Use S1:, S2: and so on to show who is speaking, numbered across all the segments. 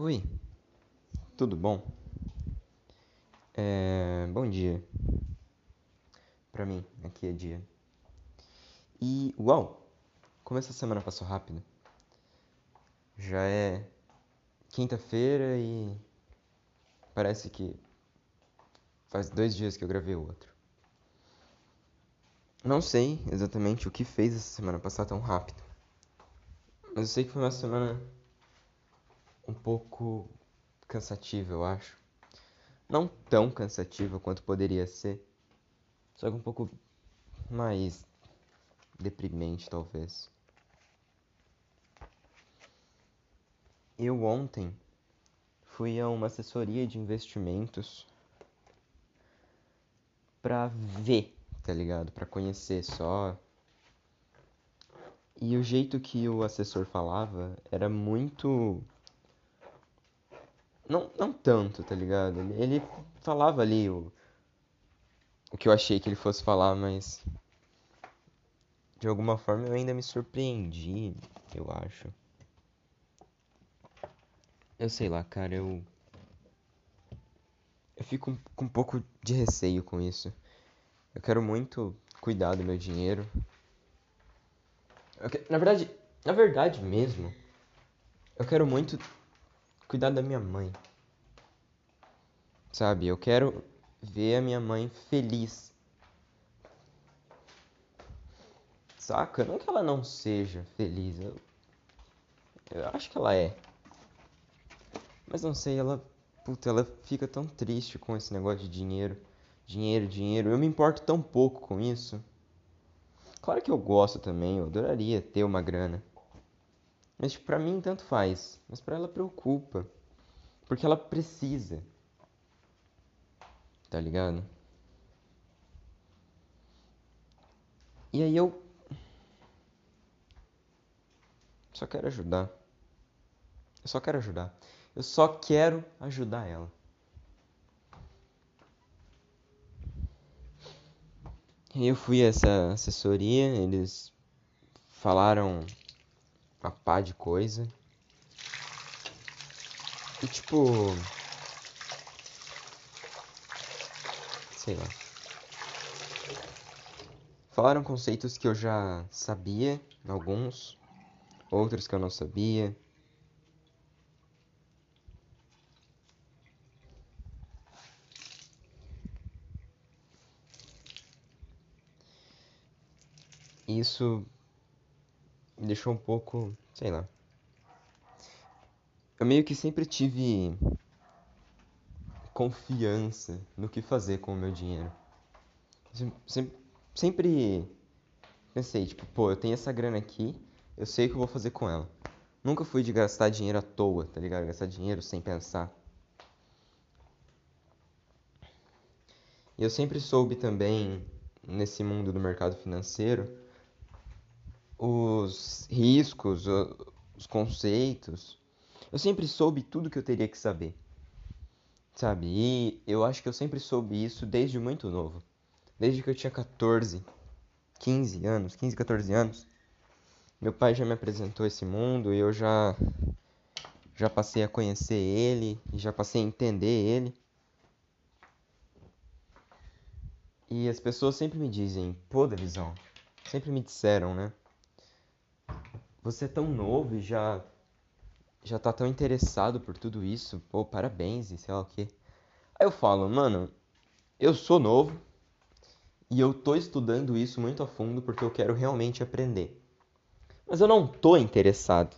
S1: Oi, tudo bom? É, bom dia. Pra mim, aqui é dia. E uau, como essa semana passou rápido. Já é quinta-feira e parece que faz dois dias que eu gravei o outro. Não sei exatamente o que fez essa semana passar tão rápido, mas eu sei que foi uma semana um pouco cansativa, eu acho. Não tão cansativa quanto poderia ser, só que um pouco mais deprimente, talvez. Eu ontem fui a uma assessoria de investimentos pra ver, tá ligado? Pra conhecer só. E o jeito que o assessor falava era muito não, não tanto, tá ligado? Ele, ele falava ali o, o que eu achei que ele fosse falar, mas de alguma forma eu ainda me surpreendi, eu acho. Eu sei lá, cara, eu. Eu fico com um pouco de receio com isso. Eu quero muito cuidar do meu dinheiro. Que... Na verdade, na verdade mesmo, eu quero muito cuidar da minha mãe. Sabe? Eu quero ver a minha mãe feliz. Saca? Não que ela não seja feliz. Eu, eu acho que ela é. Mas não sei, ela. Puta, ela fica tão triste com esse negócio de dinheiro. Dinheiro, dinheiro. Eu me importo tão pouco com isso. Claro que eu gosto também, eu adoraria ter uma grana. Mas tipo, pra mim tanto faz. Mas pra ela preocupa. Porque ela precisa. Tá ligado? E aí eu. Só quero ajudar. Eu só quero ajudar. Eu só quero ajudar ela. Eu fui a essa assessoria, eles falaram uma pá de coisa. E tipo. Sei lá. Falaram conceitos que eu já sabia, alguns, outros que eu não sabia. Isso me deixou um pouco, sei lá. Eu meio que sempre tive confiança no que fazer com o meu dinheiro. Sempre, sempre pensei, tipo, pô, eu tenho essa grana aqui, eu sei o que eu vou fazer com ela. Nunca fui de gastar dinheiro à toa, tá ligado? Gastar dinheiro sem pensar. E eu sempre soube também, nesse mundo do mercado financeiro, os riscos, os conceitos. Eu sempre soube tudo que eu teria que saber. Sabe? E eu acho que eu sempre soube isso desde muito novo. Desde que eu tinha 14, 15 anos, 15, 14 anos. Meu pai já me apresentou esse mundo e eu já já passei a conhecer ele e já passei a entender ele. E as pessoas sempre me dizem, pô, Davizão, sempre me disseram, né? Você é tão novo e já já tá tão interessado por tudo isso. Pô, parabéns e sei lá o quê. Aí eu falo, mano, eu sou novo e eu tô estudando isso muito a fundo porque eu quero realmente aprender. Mas eu não tô interessado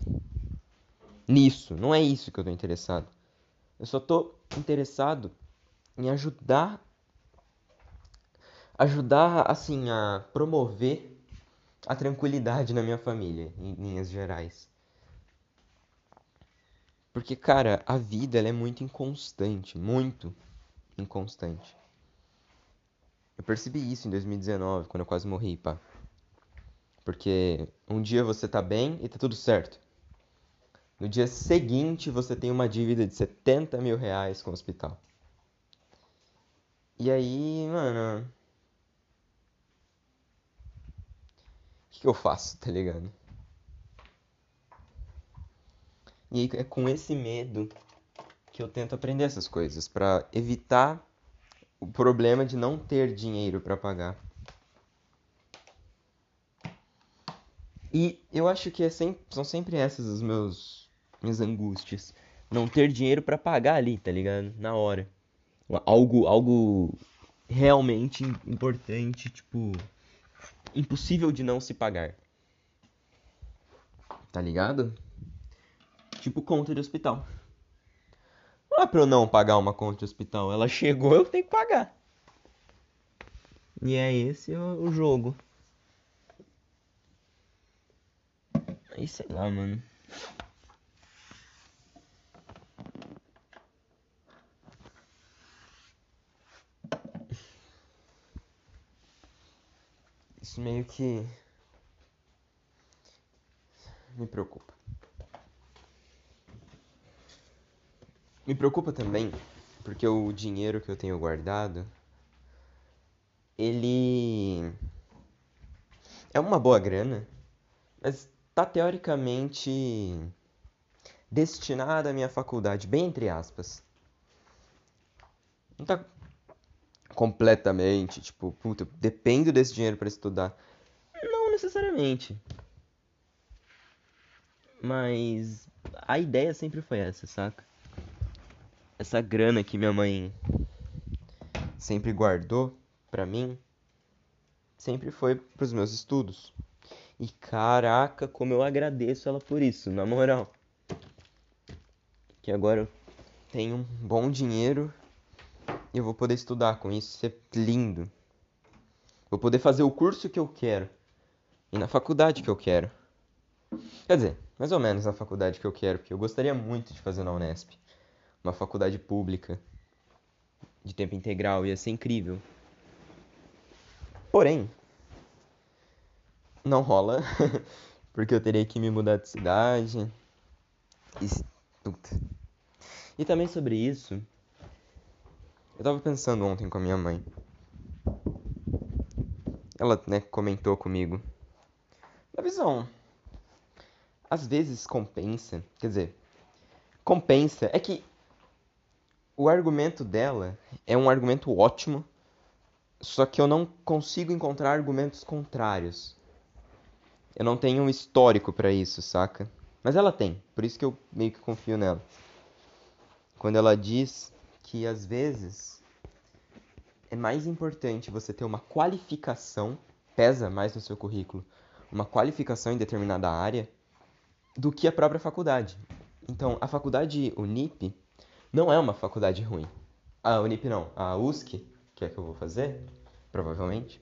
S1: nisso, não é isso que eu tô interessado. Eu só tô interessado em ajudar ajudar assim a promover a tranquilidade na minha família, em linhas gerais. Porque, cara, a vida ela é muito inconstante, muito inconstante. Eu percebi isso em 2019, quando eu quase morri, pá. Porque um dia você tá bem e tá tudo certo. No dia seguinte você tem uma dívida de 70 mil reais com o hospital. E aí, mano, que, eu faço, tá ligado? E aí é com esse medo que eu tento aprender essas coisas para evitar o problema de não ter dinheiro para pagar. E eu acho que é sempre, são sempre essas as meus minhas angústias, não ter dinheiro para pagar ali, tá ligado? Na hora. Algo algo realmente importante, tipo impossível de não se pagar. Tá ligado? Tipo conta de hospital. Não é pra eu não pagar uma conta de hospital. Ela chegou, eu tenho que pagar. E é esse o, jogo. Aí sei lá, mano. Isso meio que me preocupa. Me preocupa também porque o dinheiro que eu tenho guardado ele é uma boa grana, mas está teoricamente destinada à minha faculdade, bem entre aspas. Não tá completamente, tipo, puta, dependo desse dinheiro para estudar. Não necessariamente. Mas a ideia sempre foi essa, saca? Essa grana que minha mãe sempre guardou para mim sempre foi pros meus estudos. E caraca, como eu agradeço ela por isso, na moral. Que agora eu tenho um bom dinheiro eu vou poder estudar com isso, isso é lindo. Vou poder fazer o curso que eu quero e na faculdade que eu quero. Quer dizer, mais ou menos na faculdade que eu quero, porque eu gostaria muito de fazer na Unesp. Uma faculdade pública de tempo integral, ia ser incrível. Porém, não rola, porque eu teria que me mudar de cidade. E, e também sobre isso, eu tava pensando ontem com a minha mãe. Ela, né, comentou comigo. Na visão, às vezes compensa, quer dizer, compensa, é que o argumento dela é um argumento ótimo, só que eu não consigo encontrar argumentos contrários. Eu não tenho um histórico para isso, saca? Mas ela tem, por isso que eu meio que confio nela. Quando ela diz que às vezes é mais importante você ter uma qualificação, pesa mais no seu currículo, uma qualificação em determinada área, do que a própria faculdade. Então, a faculdade Unip não é uma faculdade ruim. A Unip não, a USC, que é que eu vou fazer, provavelmente,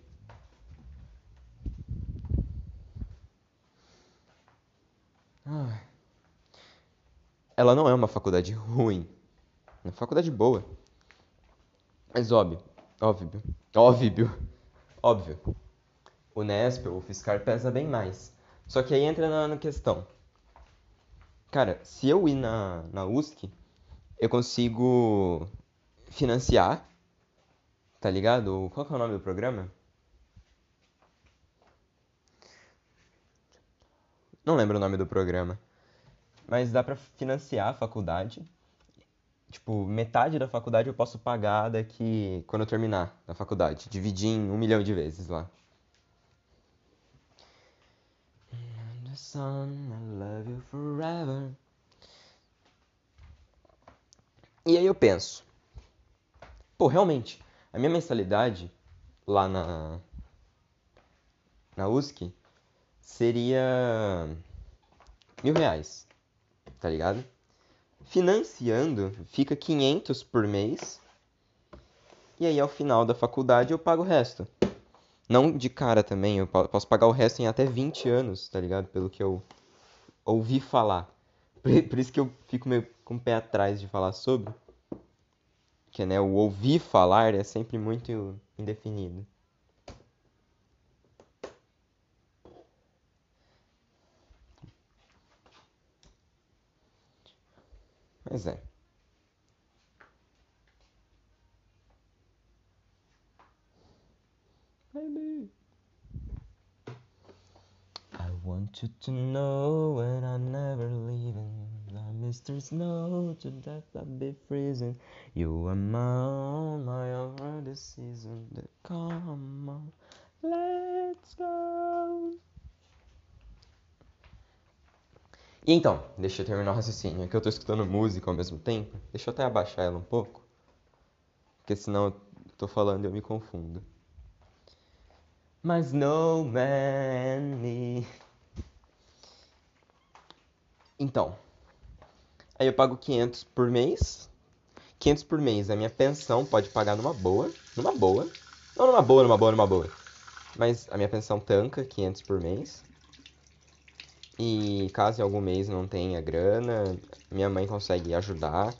S1: Ela não é uma faculdade ruim. Uma faculdade boa. Mas óbvio, óbvio, óbvio, óbvio. O Nesp o Fiscar pesa bem mais. Só que aí entra na, na questão. Cara, se eu ir na, na USC, eu consigo financiar, tá ligado? Qual que é o nome do programa? Não lembro o nome do programa. Mas dá pra financiar a faculdade. Tipo, metade da faculdade eu posso pagar daqui quando eu terminar a faculdade. Dividir em um milhão de vezes lá. E aí eu penso, pô, realmente, a minha mensalidade lá na na USC seria mil reais, tá ligado? Financiando fica 500 por mês e aí ao final da faculdade eu pago o resto. Não de cara também, eu posso pagar o resto em até 20 anos, tá ligado? Pelo que eu ouvi falar. Por isso que eu fico meio com o pé atrás de falar sobre. Que né, o ouvir falar é sempre muito indefinido. Mas é. Baby. I want you to know when I'm never leaving. Mr. Snow, to death I'll be freezing. You are my, all, my already season. Come on, let's go. E então, deixa eu terminar o raciocínio. É que eu tô escutando música ao mesmo tempo. Deixa eu até abaixar ela um pouco. Porque senão eu tô falando e eu me confundo. Mas no man me. Então. Aí eu pago 500 por mês. 500 por mês. A minha pensão pode pagar numa boa. Numa boa. Não numa boa, numa boa, numa boa. Mas a minha pensão tanca 500 por mês. E caso em algum mês não tenha grana, minha mãe consegue ajudar.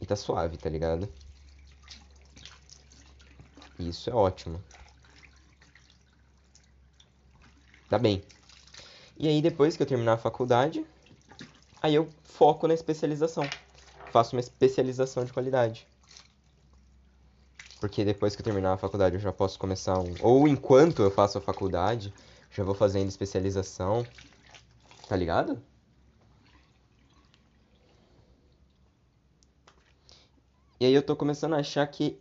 S1: E tá suave, tá ligado? Isso é ótimo. Tá bem. E aí depois que eu terminar a faculdade, aí eu foco na especialização. Faço uma especialização de qualidade. Porque depois que eu terminar a faculdade eu já posso começar um. Ou enquanto eu faço a faculdade, já vou fazendo especialização. Tá ligado? E aí eu tô começando a achar que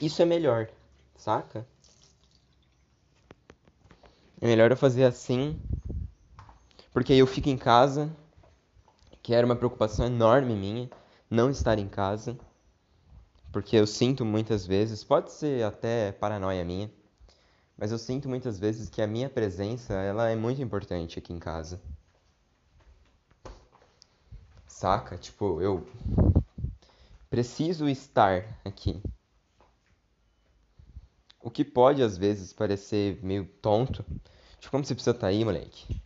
S1: isso é melhor, saca? É melhor eu fazer assim, porque aí eu fico em casa, que era uma preocupação enorme minha, não estar em casa, porque eu sinto muitas vezes, pode ser até paranoia minha, mas eu sinto muitas vezes que a minha presença, ela é muito importante aqui em casa. Saca? Tipo, eu preciso estar aqui. O que pode às vezes parecer meio tonto. Tipo, como você precisa estar tá aí, moleque?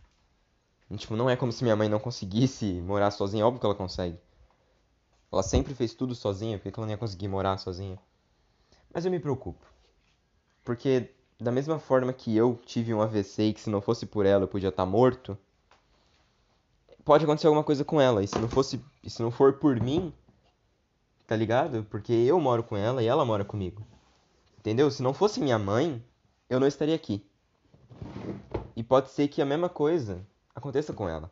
S1: Tipo, não é como se minha mãe não conseguisse morar sozinha. Óbvio que ela consegue. Ela sempre fez tudo sozinha. Por que ela não ia conseguir morar sozinha? Mas eu me preocupo. Porque da mesma forma que eu tive um AVC e que se não fosse por ela eu podia estar tá morto, pode acontecer alguma coisa com ela. E se não fosse, se não for por mim, tá ligado? Porque eu moro com ela e ela mora comigo. Entendeu? Se não fosse minha mãe, eu não estaria aqui. E pode ser que a mesma coisa aconteça com ela.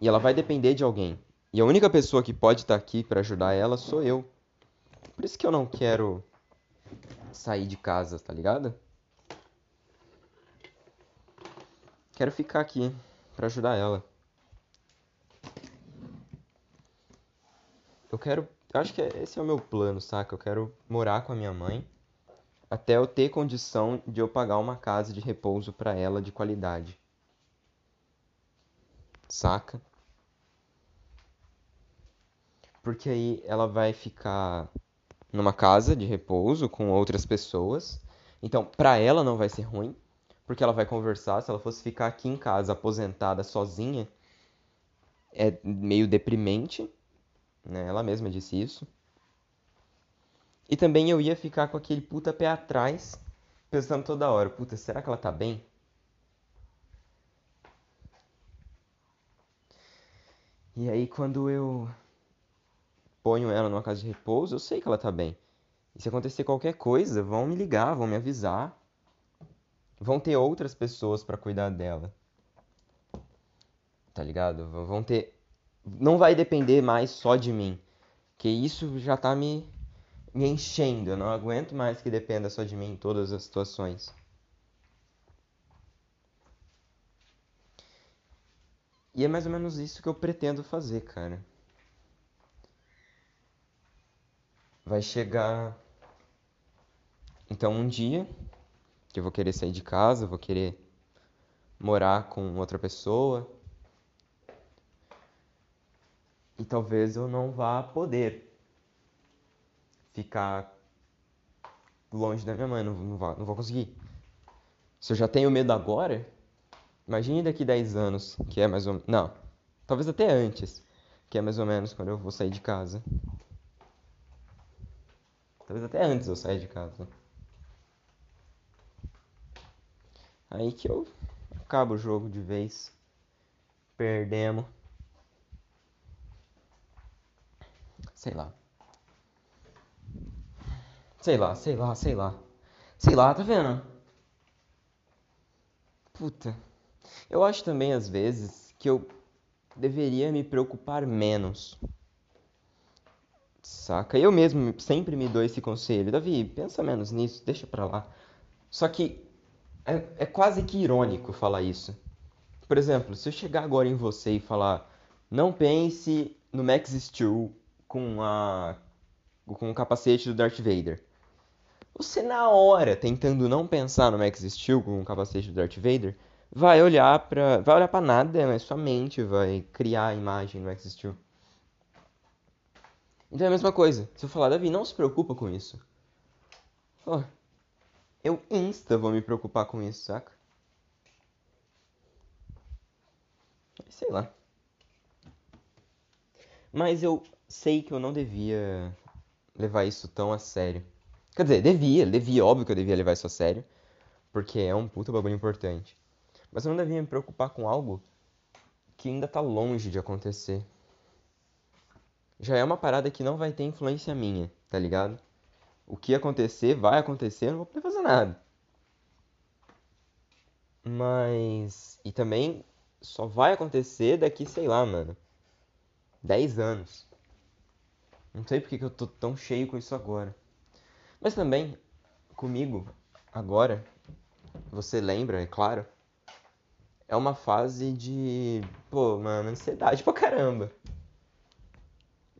S1: E ela vai depender de alguém. E a única pessoa que pode estar aqui para ajudar ela sou eu. Por isso que eu não quero sair de casa, tá ligado? Quero ficar aqui para ajudar ela. Eu quero, acho que esse é o meu plano, saca? Eu quero morar com a minha mãe até eu ter condição de eu pagar uma casa de repouso para ela de qualidade. Saca? Porque aí ela vai ficar numa casa de repouso com outras pessoas. Então, para ela não vai ser ruim, porque ela vai conversar. Se ela fosse ficar aqui em casa aposentada sozinha, é meio deprimente, né? Ela mesma disse isso. E também eu ia ficar com aquele puta pé atrás, pensando toda hora, puta, será que ela tá bem? E aí quando eu ponho ela numa casa de repouso, eu sei que ela tá bem. E se acontecer qualquer coisa, vão me ligar, vão me avisar. Vão ter outras pessoas para cuidar dela. Tá ligado? Vão ter não vai depender mais só de mim, que isso já tá me me enchendo. Eu não aguento mais que dependa só de mim em todas as situações. E é mais ou menos isso que eu pretendo fazer, cara. Vai chegar então um dia que eu vou querer sair de casa, vou querer morar com outra pessoa. E talvez eu não vá poder ficar longe da minha mãe, não, não, vou, não vou conseguir. Se eu já tenho medo agora, imagine daqui 10 anos, que é mais ou menos. Não, talvez até antes, que é mais ou menos quando eu vou sair de casa. Talvez até antes eu sair de casa. Aí que eu acabo o jogo de vez. Perdemos. Sei lá. Sei lá, sei lá, sei lá. Sei lá, tá vendo? Puta. Eu acho também às vezes que eu deveria me preocupar menos. Saca? Eu mesmo sempre me dou esse conselho. Davi, pensa menos nisso, deixa pra lá. Só que é, é quase que irônico falar isso. Por exemplo, se eu chegar agora em você e falar, não pense no Max Steel com a com o capacete do Darth Vader. Você na hora, tentando não pensar no Max Steel com o capacete do Darth Vader, vai olhar para vai olhar para nada, mas sua mente vai criar a imagem do Max Steel. Então é a mesma coisa. Se eu falar, Davi, não se preocupa com isso. Oh, eu insta vou me preocupar com isso, saca? Sei lá. Mas eu sei que eu não devia levar isso tão a sério. Quer dizer, devia, devia, óbvio que eu devia levar isso a sério, porque é um puta bagulho importante. Mas eu não devia me preocupar com algo que ainda tá longe de acontecer. Já é uma parada que não vai ter influência minha, tá ligado? O que acontecer, vai acontecer, eu não vou poder fazer nada. Mas. E também só vai acontecer daqui, sei lá, mano. 10 anos. Não sei porque que eu tô tão cheio com isso agora. Mas também, comigo, agora, você lembra, é claro, é uma fase de, pô, mano, ansiedade pra caramba.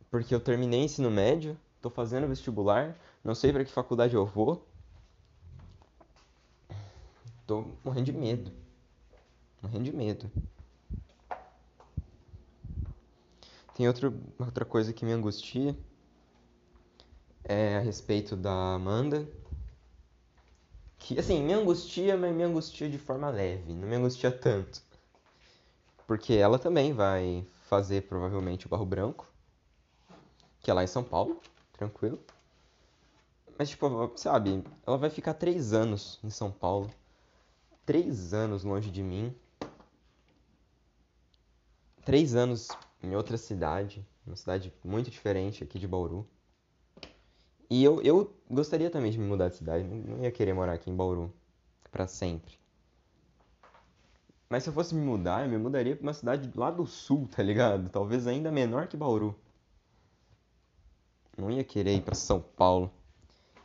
S1: Porque eu terminei ensino médio, tô fazendo vestibular, não sei para que faculdade eu vou. Tô morrendo de medo. Morrendo de medo. Tem outro, outra coisa que me angustia. É a respeito da Amanda. Que, assim, me angustia, mas me angustia de forma leve. Não me angustia tanto. Porque ela também vai fazer, provavelmente, o Barro Branco. Que é lá em São Paulo. Tranquilo. Mas, tipo, sabe, ela vai ficar três anos em São Paulo. Três anos longe de mim. Três anos em outra cidade, uma cidade muito diferente aqui de Bauru. E eu, eu gostaria também de me mudar de cidade, não ia querer morar aqui em Bauru para sempre. Mas se eu fosse me mudar, eu me mudaria para uma cidade lá do sul, tá ligado? Talvez ainda menor que Bauru. Não ia querer ir para São Paulo.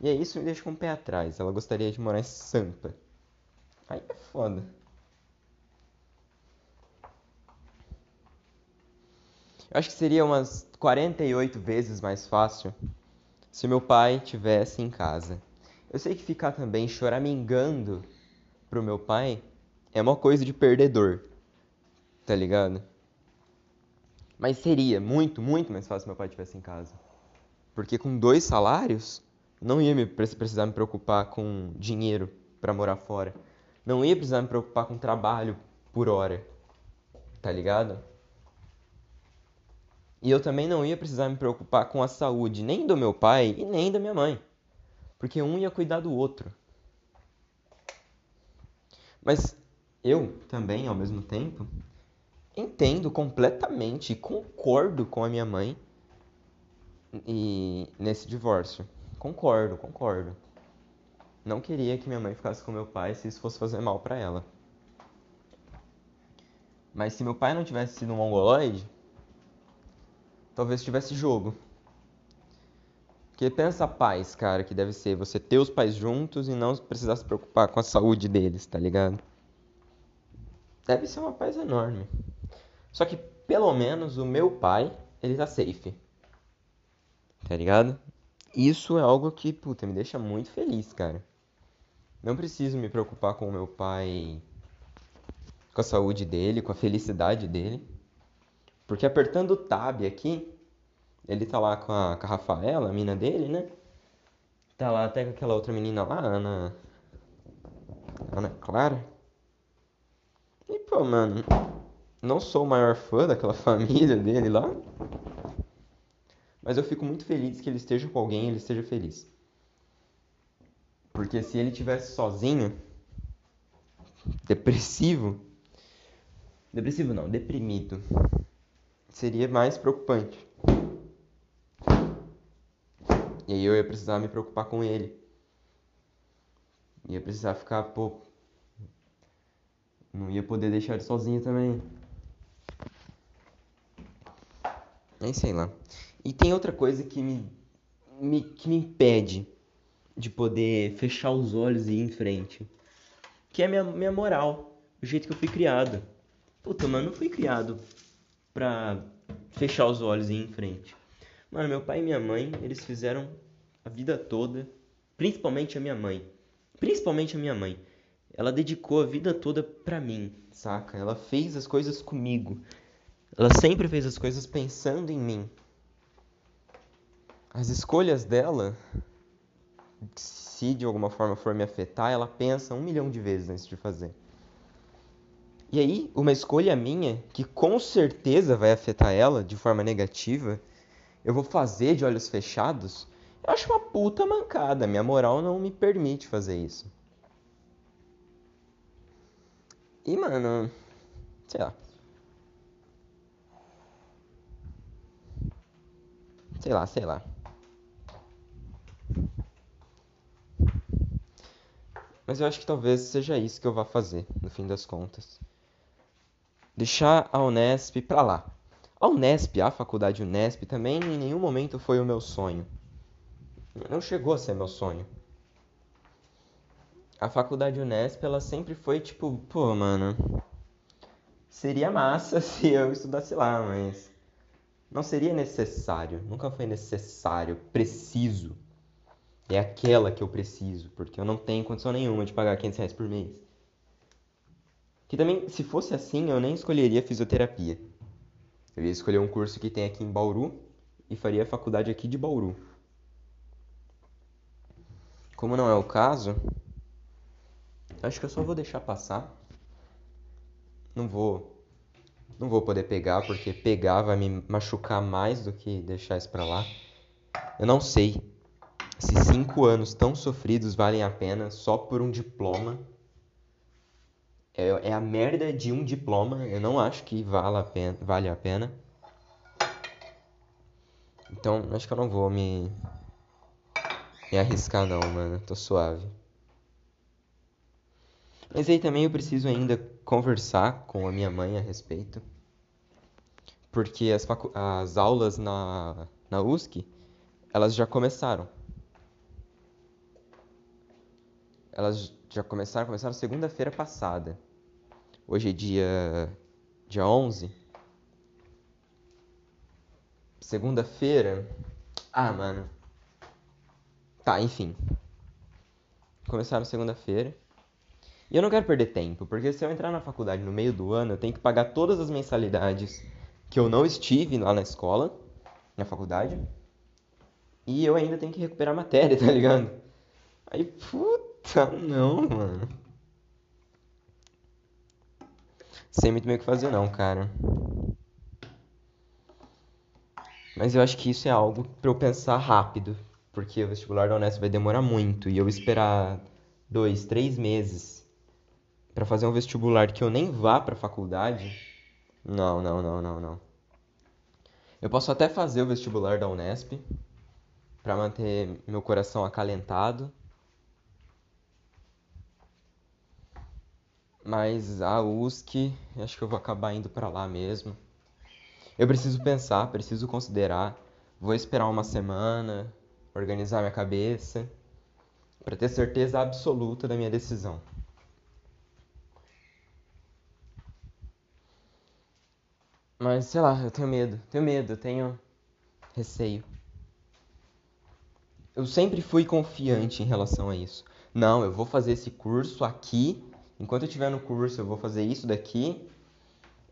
S1: E é isso me deixa com o pé atrás. Ela gostaria de morar em Sampa. Aí é foda. Eu acho que seria umas 48 vezes mais fácil se meu pai tivesse em casa. Eu sei que ficar também choramingando pro meu pai é uma coisa de perdedor, tá ligado? Mas seria muito, muito mais fácil se meu pai estivesse em casa. Porque com dois salários, não ia me precisar me preocupar com dinheiro para morar fora. Não ia precisar me preocupar com trabalho por hora. Tá ligado? E eu também não ia precisar me preocupar com a saúde nem do meu pai e nem da minha mãe, porque um ia cuidar do outro. Mas eu também, ao mesmo tempo, entendo completamente e concordo com a minha mãe e nesse divórcio. Concordo, concordo. Não queria que minha mãe ficasse com meu pai se isso fosse fazer mal para ela. Mas se meu pai não tivesse sido um mongoloide, talvez tivesse jogo. Porque pensa a paz, cara, que deve ser você ter os pais juntos e não precisar se preocupar com a saúde deles, tá ligado? Deve ser uma paz enorme. Só que pelo menos o meu pai, ele tá safe. Tá ligado? Isso é algo que, puta, me deixa muito feliz, cara. Não preciso me preocupar com o meu pai, com a saúde dele, com a felicidade dele. Porque apertando o tab aqui, ele tá lá com a, com a Rafaela, a mina dele, né? Tá lá até com aquela outra menina lá, Ana. Ana Clara. E pô, mano, não sou o maior fã daquela família dele lá. Mas eu fico muito feliz que ele esteja com alguém e ele esteja feliz. Porque se ele tivesse sozinho, depressivo, depressivo não, deprimido, seria mais preocupante. E aí eu ia precisar me preocupar com ele. Ia precisar ficar, pô. Não ia poder deixar ele sozinho também. Aí sei lá. E tem outra coisa que me, me, que me impede de poder fechar os olhos e ir em frente. Que é minha, minha moral, o jeito que eu fui criado. Puta, mano, não fui criado pra fechar os olhos e ir em frente. Mano, meu pai e minha mãe, eles fizeram a vida toda, principalmente a minha mãe. Principalmente a minha mãe. Ela dedicou a vida toda pra mim, saca? Ela fez as coisas comigo. Ela sempre fez as coisas pensando em mim. As escolhas dela, se de alguma forma for me afetar, ela pensa um milhão de vezes antes de fazer. E aí, uma escolha minha, que com certeza vai afetar ela de forma negativa, eu vou fazer de olhos fechados, eu acho uma puta mancada. Minha moral não me permite fazer isso. E, mano, sei lá. Sei lá, sei lá. Mas eu acho que talvez seja isso que eu vá fazer, no fim das contas deixar a Unesp para lá. A Unesp, a faculdade Unesp, também em nenhum momento foi o meu sonho. Não chegou a ser meu sonho. A faculdade Unesp, ela sempre foi tipo, pô, mano, seria massa se eu estudasse lá, mas não seria necessário. Nunca foi necessário, preciso. É aquela que eu preciso, porque eu não tenho condição nenhuma de pagar 500 reais por mês. Que também, se fosse assim, eu nem escolheria fisioterapia. Eu ia escolher um curso que tem aqui em Bauru e faria a faculdade aqui de Bauru. Como não é o caso, acho que eu só vou deixar passar. Não vou não vou poder pegar porque pegar vai me machucar mais do que deixar isso para lá. Eu não sei se cinco anos tão sofridos valem a pena só por um diploma é, é a merda de um diploma. Eu não acho que vale a pena. Vale a pena. Então, acho que eu não vou me, me arriscar não, mano. Tô suave. Mas aí também eu preciso ainda conversar com a minha mãe a respeito. Porque as, as aulas na, na USC, elas já começaram. Elas já começaram, começaram segunda-feira passada. Hoje é dia dia 11. Segunda-feira. Ah, mano. Tá, enfim. Começaram segunda-feira. E eu não quero perder tempo, porque se eu entrar na faculdade no meio do ano, eu tenho que pagar todas as mensalidades que eu não estive lá na escola, na faculdade. E eu ainda tenho que recuperar matéria, tá ligado? Aí, puta, não, mano. sem muito bem o que fazer não, cara. Mas eu acho que isso é algo para eu pensar rápido, porque o vestibular da Unesp vai demorar muito e eu esperar dois, três meses para fazer um vestibular que eu nem vá para faculdade, não, não, não, não, não. Eu posso até fazer o vestibular da Unesp para manter meu coração acalentado Mas a USC, acho que eu vou acabar indo para lá mesmo. Eu preciso pensar, preciso considerar. Vou esperar uma semana, organizar minha cabeça, para ter certeza absoluta da minha decisão. Mas sei lá, eu tenho medo, tenho medo, tenho receio. Eu sempre fui confiante em relação a isso. Não, eu vou fazer esse curso aqui enquanto eu estiver no curso, eu vou fazer isso daqui.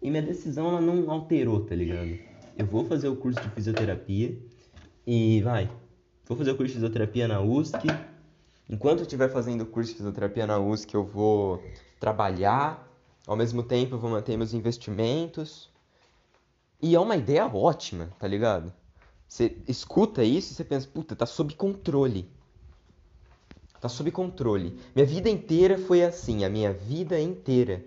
S1: E minha decisão ela não alterou, tá ligado? Eu vou fazer o curso de fisioterapia e vai. Vou fazer o curso de fisioterapia na USC. Enquanto eu estiver fazendo o curso de fisioterapia na USC, eu vou trabalhar. Ao mesmo tempo, eu vou manter meus investimentos. E é uma ideia ótima, tá ligado? Você escuta isso e você pensa, puta, tá sob controle. Tá sob controle. Minha vida inteira foi assim, a minha vida inteira.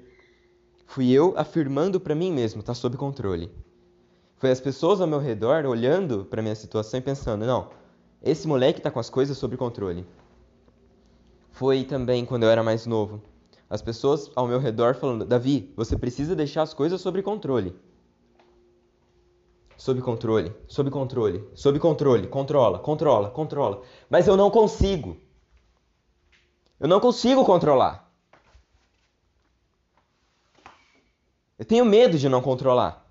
S1: Fui eu afirmando para mim mesmo, tá sob controle. Foi as pessoas ao meu redor olhando para minha situação e pensando, não, esse moleque tá com as coisas sob controle. Foi também quando eu era mais novo. As pessoas ao meu redor falando, Davi, você precisa deixar as coisas sob controle. sob controle, sob controle, sob controle, controla, controla, controla. Mas eu não consigo. Eu não consigo controlar. Eu tenho medo de não controlar.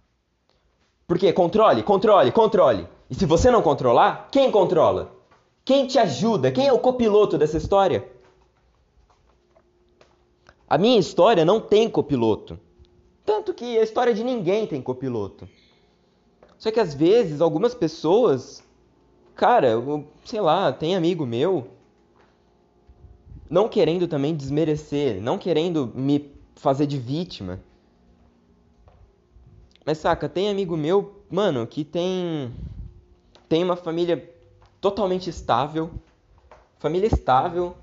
S1: Por quê? Controle, controle, controle. E se você não controlar, quem controla? Quem te ajuda? Quem é o copiloto dessa história? A minha história não tem copiloto. Tanto que a história de ninguém tem copiloto. Só que às vezes algumas pessoas, cara, sei lá, tem amigo meu, não querendo também desmerecer, não querendo me fazer de vítima. Mas saca, tem amigo meu, mano, que tem tem uma família totalmente estável, família estável,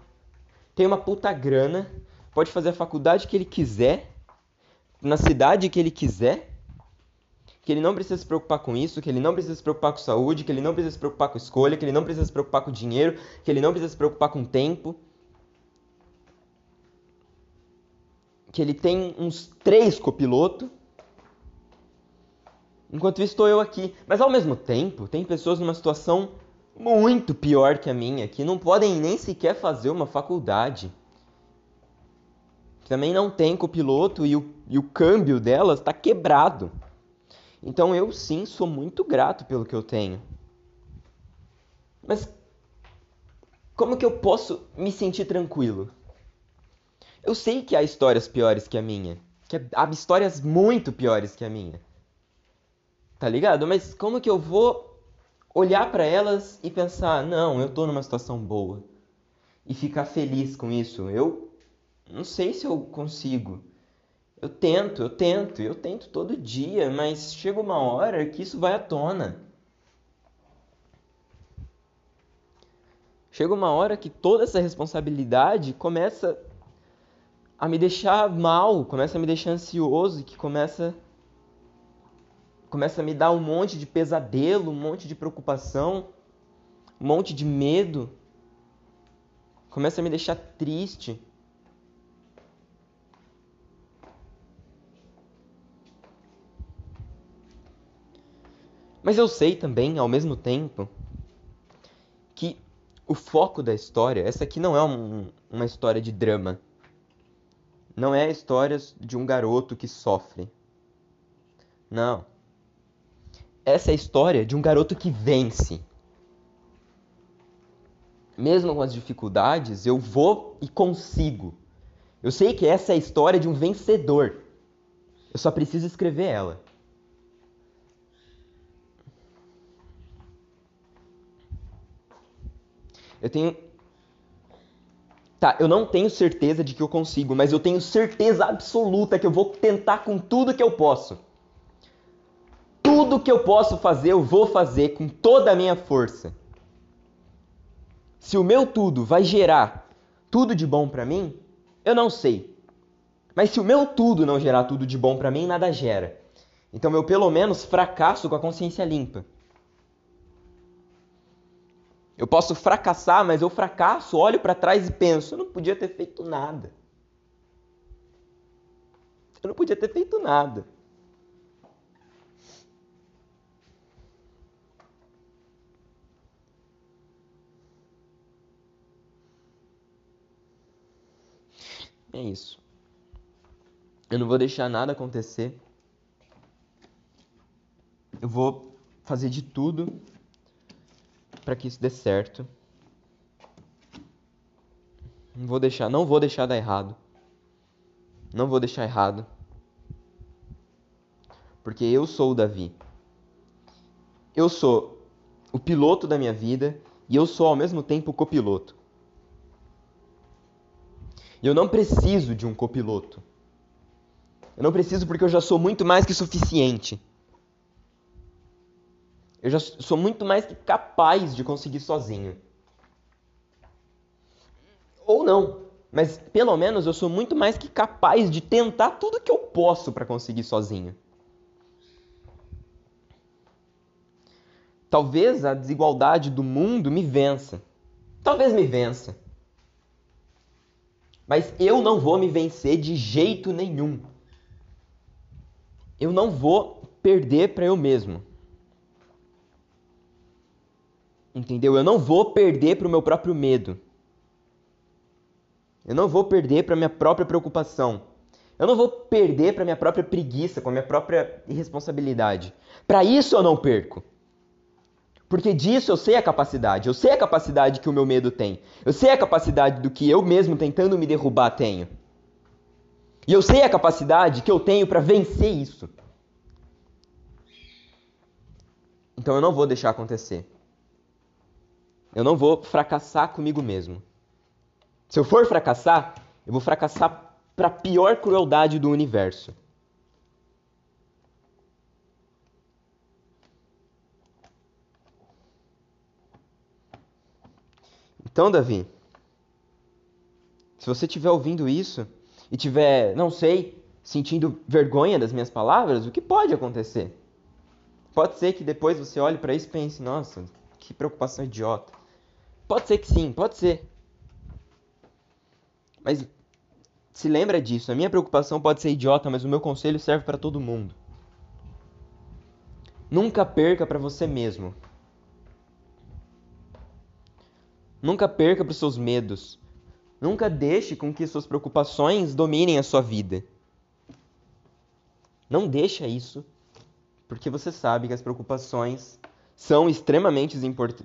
S1: tem uma puta grana, pode fazer a faculdade que ele quiser, na cidade que ele quiser, que ele não precisa se preocupar com isso, que ele não precisa se preocupar com saúde, que ele não precisa se preocupar com escolha, que ele não precisa se preocupar com dinheiro, que ele não precisa se preocupar com tempo. Que ele tem uns três copilotos. Enquanto isso estou eu aqui. Mas ao mesmo tempo, tem pessoas numa situação muito pior que a minha, que não podem nem sequer fazer uma faculdade também não tem copiloto e o, e o câmbio delas está quebrado. Então eu sim sou muito grato pelo que eu tenho. Mas como que eu posso me sentir tranquilo? Eu sei que há histórias piores que a minha, que há histórias muito piores que a minha. Tá ligado? Mas como que eu vou olhar para elas e pensar, não, eu tô numa situação boa e ficar feliz com isso? Eu não sei se eu consigo. Eu tento, eu tento, eu tento todo dia, mas chega uma hora que isso vai à tona. Chega uma hora que toda essa responsabilidade começa a me deixar mal, começa a me deixar ansioso, que começa começa a me dar um monte de pesadelo, um monte de preocupação, um monte de medo. Começa a me deixar triste. Mas eu sei também, ao mesmo tempo, que o foco da história, essa aqui não é um, uma história de drama. Não é a história de um garoto que sofre. Não. Essa é a história de um garoto que vence. Mesmo com as dificuldades, eu vou e consigo. Eu sei que essa é a história de um vencedor. Eu só preciso escrever ela. Eu tenho. Tá, eu não tenho certeza de que eu consigo, mas eu tenho certeza absoluta que eu vou tentar com tudo que eu posso. Tudo que eu posso fazer, eu vou fazer com toda a minha força. Se o meu tudo vai gerar tudo de bom para mim, eu não sei. Mas se o meu tudo não gerar tudo de bom para mim, nada gera. Então eu pelo menos fracasso com a consciência limpa. Eu posso fracassar, mas eu fracasso, olho para trás e penso: eu não podia ter feito nada. Eu não podia ter feito nada. É isso. Eu não vou deixar nada acontecer. Eu vou fazer de tudo para que isso dê certo. Não vou deixar, não vou deixar dar errado. Não vou deixar errado. Porque eu sou o Davi. Eu sou o piloto da minha vida e eu sou ao mesmo tempo o copiloto. E eu não preciso de um copiloto. Eu não preciso porque eu já sou muito mais que suficiente. Eu já sou muito mais que capaz de conseguir sozinho. Ou não, mas pelo menos eu sou muito mais que capaz de tentar tudo que eu posso para conseguir sozinho. Talvez a desigualdade do mundo me vença. Talvez me vença. Mas eu não vou me vencer de jeito nenhum. Eu não vou perder para eu mesmo. Entendeu? Eu não vou perder para o meu próprio medo. Eu não vou perder para minha própria preocupação. Eu não vou perder para minha própria preguiça, com a minha própria irresponsabilidade. Para isso eu não perco. Porque disso eu sei a capacidade. Eu sei a capacidade que o meu medo tem. Eu sei a capacidade do que eu mesmo tentando me derrubar tenho. E eu sei a capacidade que eu tenho para vencer isso. Então eu não vou deixar acontecer. Eu não vou fracassar comigo mesmo. Se eu for fracassar, eu vou fracassar para a pior crueldade do universo. Então, Davi, se você estiver ouvindo isso e tiver, não sei, sentindo vergonha das minhas palavras, o que pode acontecer? Pode ser que depois você olhe para isso e pense: nossa, que preocupação idiota. Pode ser que sim, pode ser. Mas se lembra disso, a minha preocupação pode ser idiota, mas o meu conselho serve para todo mundo. Nunca perca para você mesmo. Nunca perca para seus medos. Nunca deixe com que suas preocupações dominem a sua vida. Não deixa isso, porque você sabe que as preocupações são extremamente,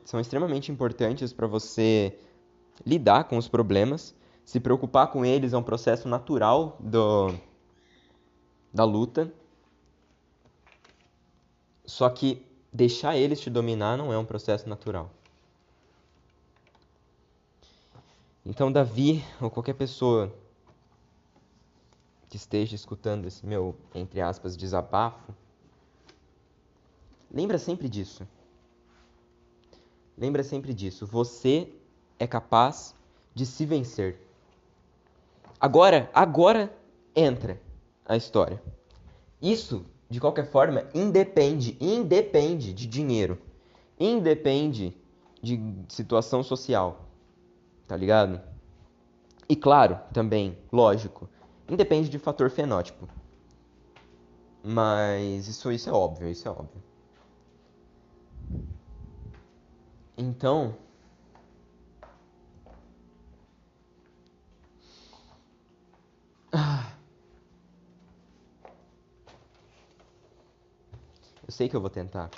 S1: são extremamente importantes para você lidar com os problemas. Se preocupar com eles é um processo natural do, da luta. Só que deixar eles te dominar não é um processo natural. Então, Davi, ou qualquer pessoa que esteja escutando esse meu, entre aspas, desabafo, lembra sempre disso. Lembra sempre disso. Você é capaz de se vencer. Agora, agora entra a história. Isso, de qualquer forma, independe, independe de dinheiro. Independe de situação social. Tá ligado? E claro, também, lógico, independe de fator fenótipo. Mas isso, isso é óbvio, isso é óbvio. Então, ah. eu sei que eu vou tentar.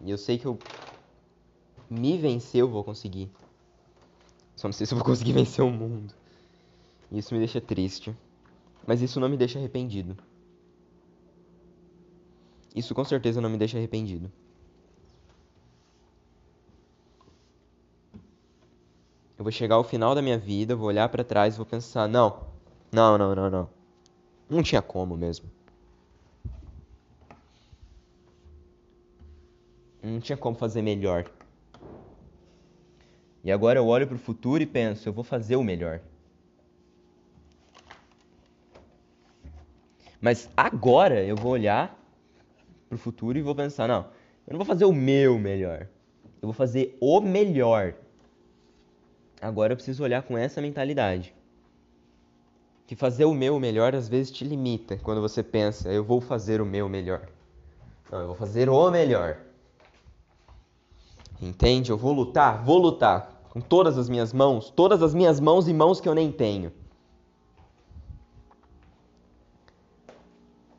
S1: E eu sei que eu me vencer eu vou conseguir. Só não sei se eu vou conseguir vencer o mundo. Isso me deixa triste. Mas isso não me deixa arrependido. Isso com certeza não me deixa arrependido. Eu vou chegar ao final da minha vida, vou olhar para trás e vou pensar: não, não, não, não, não. Não tinha como mesmo. Não tinha como fazer melhor. E agora eu olho para o futuro e penso: eu vou fazer o melhor. Mas agora eu vou olhar para o futuro e vou pensar: não, eu não vou fazer o meu melhor. Eu vou fazer o melhor. Agora eu preciso olhar com essa mentalidade. Que fazer o meu melhor às vezes te limita quando você pensa, eu vou fazer o meu melhor. Não, eu vou fazer o melhor. Entende? Eu vou lutar, vou lutar com todas as minhas mãos, todas as minhas mãos e mãos que eu nem tenho.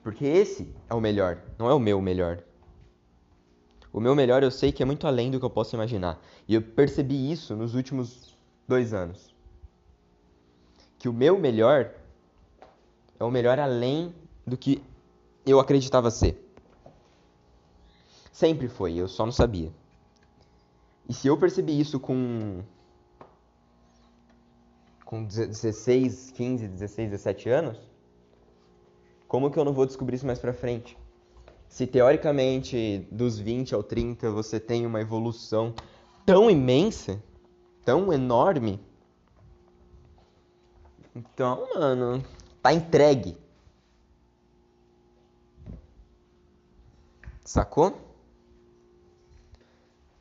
S1: Porque esse é o melhor, não é o meu melhor. O meu melhor eu sei que é muito além do que eu posso imaginar. E eu percebi isso nos últimos dois anos. Que o meu melhor é o melhor além do que eu acreditava ser. Sempre foi, eu só não sabia. E se eu percebi isso com com 16, 15, 16, 17 anos, como que eu não vou descobrir isso mais pra frente? Se teoricamente dos 20 ao 30 você tem uma evolução tão imensa, tão enorme. Então, mano, tá entregue. Sacou?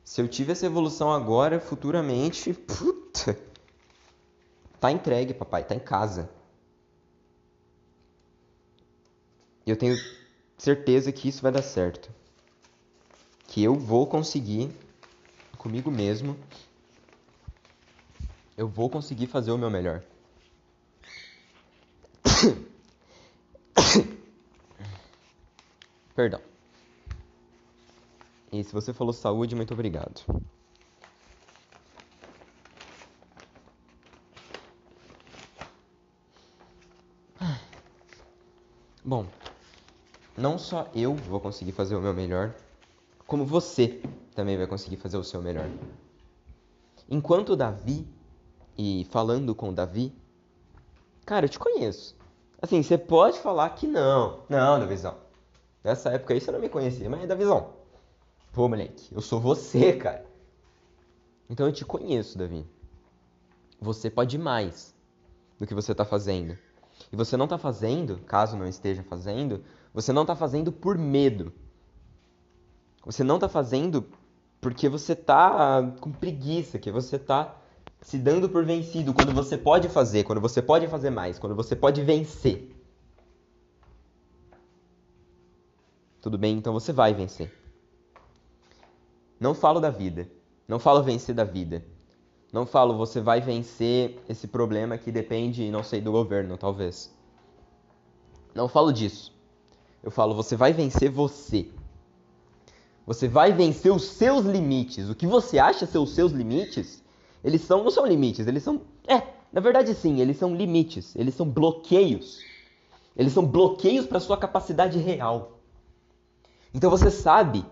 S1: Se eu tive essa evolução agora, futuramente, puta. Tá entregue, papai, tá em casa. Eu tenho certeza que isso vai dar certo. Que eu vou conseguir comigo mesmo, eu vou conseguir fazer o meu melhor. Perdão. E se você falou saúde, muito obrigado. Bom, não só eu vou conseguir fazer o meu melhor, como você também vai conseguir fazer o seu melhor. Enquanto Davi, e falando com Davi, cara, eu te conheço. Assim, você pode falar que não. Não, Davizão. Nessa época aí você não me conhecia, mas Davizão. Pô, moleque, eu sou você, cara. Então eu te conheço, Davi. Você pode mais do que você está fazendo. E você não está fazendo, caso não esteja fazendo, você não está fazendo por medo. Você não está fazendo porque você está com preguiça, que você está se dando por vencido quando você pode fazer, quando você pode fazer mais, quando você pode vencer. Tudo bem? Então você vai vencer. Não falo da vida. Não falo vencer da vida. Não falo você vai vencer esse problema que depende, não sei, do governo, talvez. Não falo disso. Eu falo você vai vencer você. Você vai vencer os seus limites. O que você acha ser os seus limites, eles são não são limites, eles são é, na verdade sim, eles são limites, eles são bloqueios. Eles são bloqueios para sua capacidade real. Então você sabe,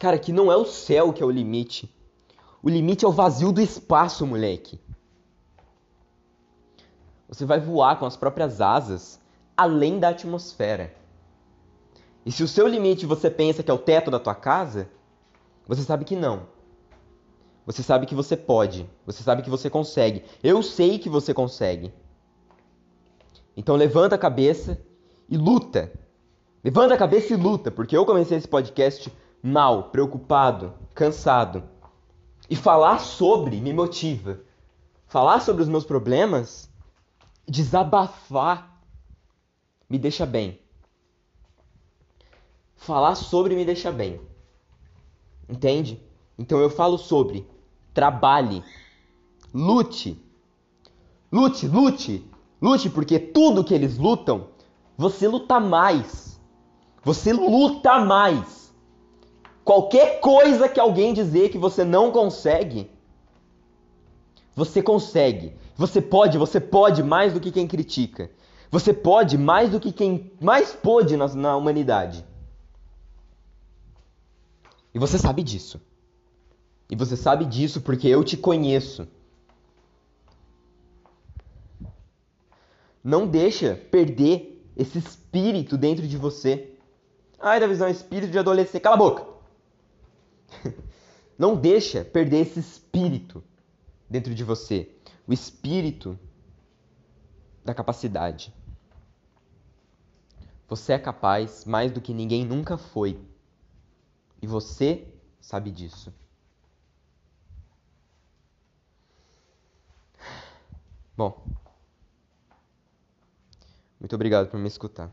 S1: cara, que não é o céu que é o limite. O limite é o vazio do espaço, moleque. Você vai voar com as próprias asas além da atmosfera. E se o seu limite você pensa que é o teto da tua casa, você sabe que não. Você sabe que você pode, você sabe que você consegue. Eu sei que você consegue. Então levanta a cabeça e luta. Levanta a cabeça e luta, porque eu comecei esse podcast mal, preocupado, cansado. E falar sobre me motiva. Falar sobre os meus problemas, desabafar, me deixa bem. Falar sobre me deixa bem. Entende? Então eu falo sobre. Trabalhe. Lute. Lute, lute. Lute, porque tudo que eles lutam, você luta mais. Você luta mais. Qualquer coisa que alguém dizer que você não consegue, você consegue. Você pode, você pode mais do que quem critica. Você pode mais do que quem mais pôde na, na humanidade. E você sabe disso. E você sabe disso porque eu te conheço. Não deixa perder esse espírito dentro de você. Ai, da visão espírito de adolescente. Cala a boca! Não deixa perder esse espírito dentro de você. O espírito da capacidade. Você é capaz mais do que ninguém nunca foi. E você sabe disso. Bom, muito obrigado por me escutar.